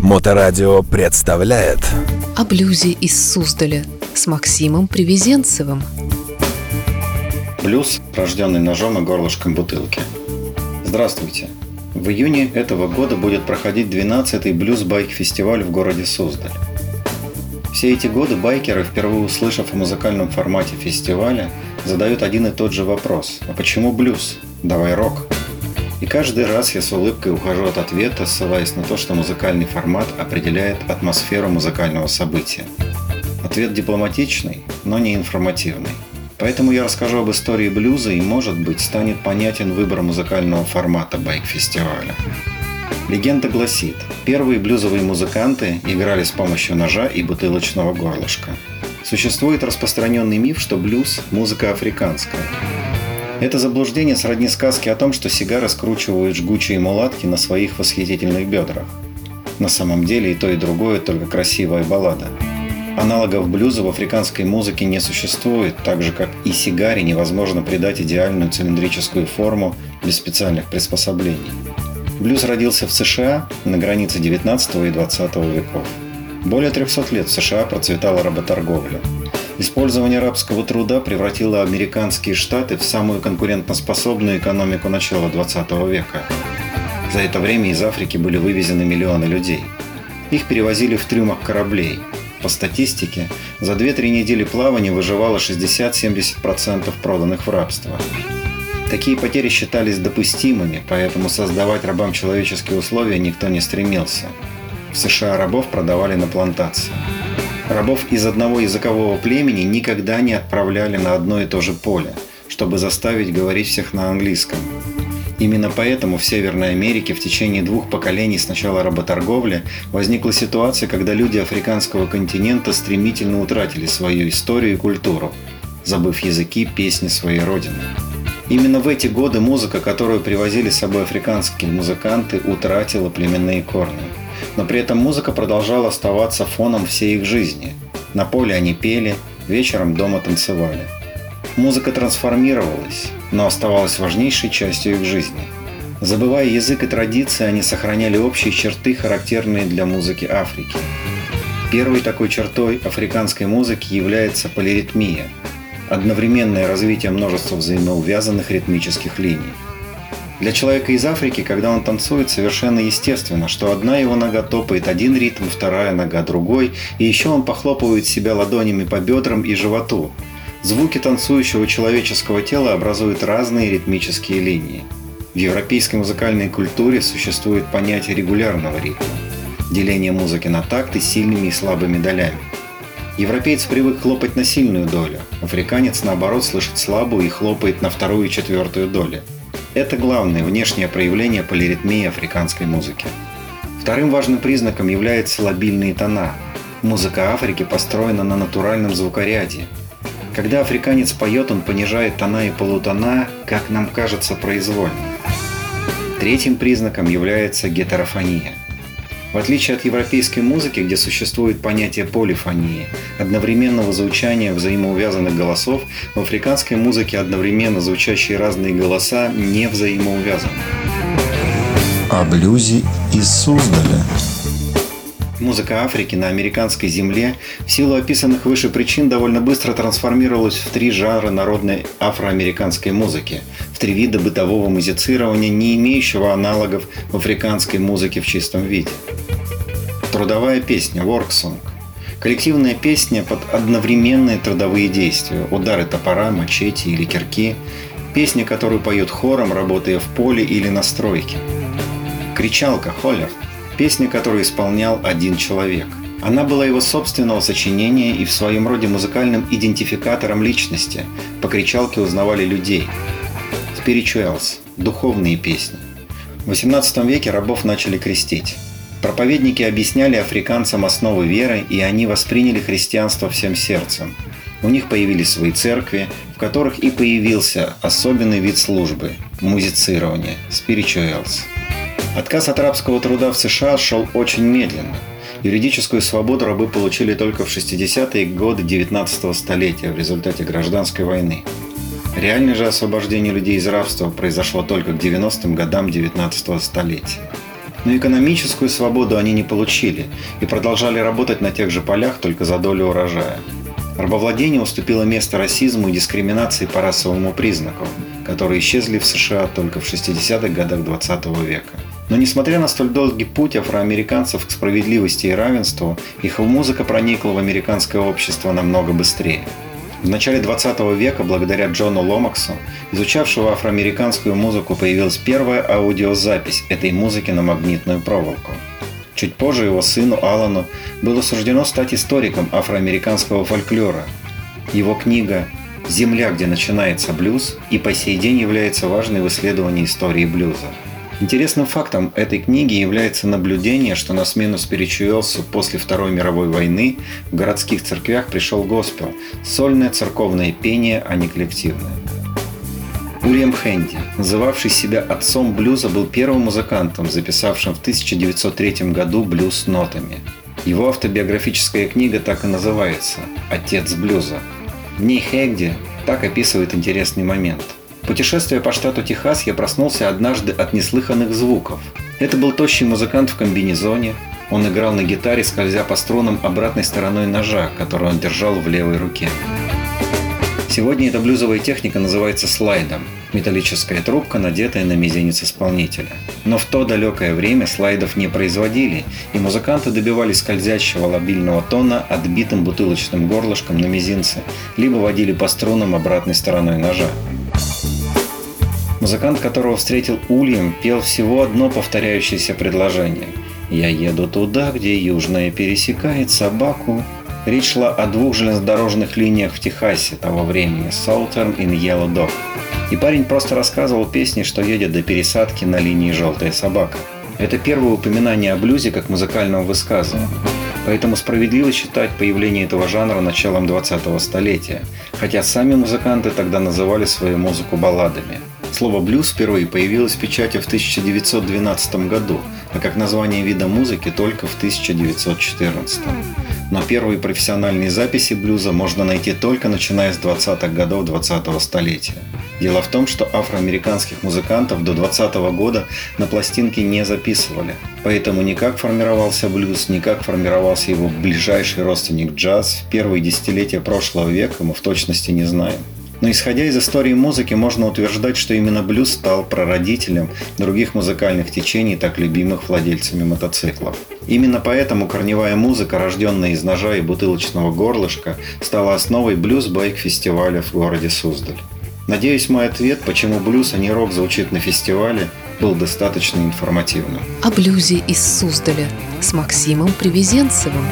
Моторадио представляет О блюзе из Суздаля с Максимом Привезенцевым Блюз, рожденный ножом и горлышком бутылки. Здравствуйте! В июне этого года будет проходить 12-й блюз-байк-фестиваль в городе Суздаль. Все эти годы байкеры, впервые услышав о музыкальном формате фестиваля, задают один и тот же вопрос. А почему блюз? Давай рок. И каждый раз я с улыбкой ухожу от ответа, ссылаясь на то, что музыкальный формат определяет атмосферу музыкального события. Ответ дипломатичный, но не информативный. Поэтому я расскажу об истории блюза и, может быть, станет понятен выбор музыкального формата байк-фестиваля. Легенда гласит, первые блюзовые музыканты играли с помощью ножа и бутылочного горлышка. Существует распространенный миф, что блюз – музыка африканская. Это заблуждение сродни сказке о том, что сигары скручивают жгучие мулатки на своих восхитительных бедрах. На самом деле и то, и другое только красивая баллада. Аналогов блюза в африканской музыке не существует, так же как и сигаре невозможно придать идеальную цилиндрическую форму без специальных приспособлений. Блюз родился в США на границе 19 и 20 веков. Более 300 лет в США процветала работорговля. Использование рабского труда превратило американские штаты в самую конкурентоспособную экономику начала 20 века. За это время из Африки были вывезены миллионы людей. Их перевозили в трюмах кораблей. По статистике, за 2-3 недели плавания выживало 60-70% проданных в рабство. Такие потери считались допустимыми, поэтому создавать рабам человеческие условия никто не стремился. В США рабов продавали на плантации. Рабов из одного языкового племени никогда не отправляли на одно и то же поле, чтобы заставить говорить всех на английском. Именно поэтому в Северной Америке в течение двух поколений с начала работорговли возникла ситуация, когда люди африканского континента стремительно утратили свою историю и культуру, забыв языки, песни своей родины. Именно в эти годы музыка, которую привозили с собой африканские музыканты, утратила племенные корни – но при этом музыка продолжала оставаться фоном всей их жизни. На поле они пели, вечером дома танцевали. Музыка трансформировалась, но оставалась важнейшей частью их жизни. Забывая язык и традиции, они сохраняли общие черты, характерные для музыки Африки. Первой такой чертой африканской музыки является полиритмия – одновременное развитие множества взаимоувязанных ритмических линий – для человека из Африки, когда он танцует, совершенно естественно, что одна его нога топает один ритм, вторая нога другой, и еще он похлопывает себя ладонями по бедрам и животу. Звуки танцующего человеческого тела образуют разные ритмические линии. В европейской музыкальной культуре существует понятие регулярного ритма – деление музыки на такты сильными и слабыми долями. Европеец привык хлопать на сильную долю, африканец, наоборот, слышит слабую и хлопает на вторую и четвертую доли – это главное внешнее проявление полиритмии африканской музыки. Вторым важным признаком являются лобильные тона. Музыка Африки построена на натуральном звукоряде. Когда африканец поет, он понижает тона и полутона, как нам кажется, произвольно. Третьим признаком является гетерофония – в отличие от европейской музыки, где существует понятие полифонии, одновременного звучания взаимоувязанных голосов, в африканской музыке одновременно звучащие разные голоса не взаимоувязаны. О блюзе из Суздаля. Музыка Африки на американской земле в силу описанных выше причин довольно быстро трансформировалась в три жанра народной афроамериканской музыки, три вида бытового музицирования, не имеющего аналогов в африканской музыке в чистом виде. Трудовая песня «Work Song» Коллективная песня под одновременные трудовые действия, удары топора, мачете или кирки, песня, которую поют хором, работая в поле или на стройке. Кричалка, холлер – песня, которую исполнял один человек. Она была его собственного сочинения и в своем роде музыкальным идентификатором личности. По кричалке узнавали людей. Spirituals – духовные песни. В XVIII веке рабов начали крестить. Проповедники объясняли африканцам основы веры, и они восприняли христианство всем сердцем. У них появились свои церкви, в которых и появился особенный вид службы – музицирование – spirituals. Отказ от рабского труда в США шел очень медленно. Юридическую свободу рабы получили только в 60-е годы 19 столетия в результате гражданской войны. Реальное же освобождение людей из рабства произошло только к 90-м годам 19 столетия. Но экономическую свободу они не получили и продолжали работать на тех же полях только за долю урожая. Рабовладение уступило место расизму и дискриминации по расовому признаку, которые исчезли в США только в 60-х годах 20 века. Но несмотря на столь долгий путь афроамериканцев к справедливости и равенству, их музыка проникла в американское общество намного быстрее. В начале 20 века, благодаря Джону Ломаксу, изучавшего афроамериканскую музыку, появилась первая аудиозапись этой музыки на магнитную проволоку. Чуть позже его сыну Алану было суждено стать историком афроамериканского фольклора. Его книга «Земля, где начинается блюз» и по сей день является важной в исследовании истории блюза. Интересным фактом этой книги является наблюдение, что на смену спиричуэлсу после Второй мировой войны в городских церквях пришел госпел – сольное церковное пение, а не коллективное. Уильям Хэнди, называвший себя отцом блюза, был первым музыкантом, записавшим в 1903 году блюз нотами. Его автобиографическая книга так и называется «Отец блюза». В ней Хэнди так описывает интересный момент – Путешествуя по штату Техас, я проснулся однажды от неслыханных звуков. Это был тощий музыкант в комбинезоне. Он играл на гитаре, скользя по струнам обратной стороной ножа, который он держал в левой руке. Сегодня эта блюзовая техника называется слайдом – металлическая трубка, надетая на мизинец исполнителя. Но в то далекое время слайдов не производили, и музыканты добивались скользящего лобильного тона отбитым бутылочным горлышком на мизинце, либо водили по струнам обратной стороной ножа. Музыкант, которого встретил Ульям, пел всего одно повторяющееся предложение. «Я еду туда, где южная пересекает собаку». Речь шла о двух железнодорожных линиях в Техасе того времени – Southern и Yellow Dog. И парень просто рассказывал песни, что едет до пересадки на линии «Желтая собака». Это первое упоминание о блюзе как музыкальном высказывании. Поэтому справедливо считать появление этого жанра началом 20-го столетия, хотя сами музыканты тогда называли свою музыку балладами – Слово «блюз» впервые появилось в печати в 1912 году, а как название вида музыки только в 1914. Но первые профессиональные записи блюза можно найти только начиная с 20-х годов 20-го столетия. Дело в том, что афроамериканских музыкантов до 20 -го года на пластинке не записывали. Поэтому ни как формировался блюз, ни как формировался его ближайший родственник джаз в первые десятилетия прошлого века мы в точности не знаем. Но исходя из истории музыки, можно утверждать, что именно блюз стал прародителем других музыкальных течений, так любимых владельцами мотоциклов. Именно поэтому корневая музыка, рожденная из ножа и бутылочного горлышка, стала основой блюз-байк-фестиваля в городе Суздаль. Надеюсь, мой ответ, почему блюз, а не рок звучит на фестивале, был достаточно информативным. О блюзе из Суздаля с Максимом Привезенцевым.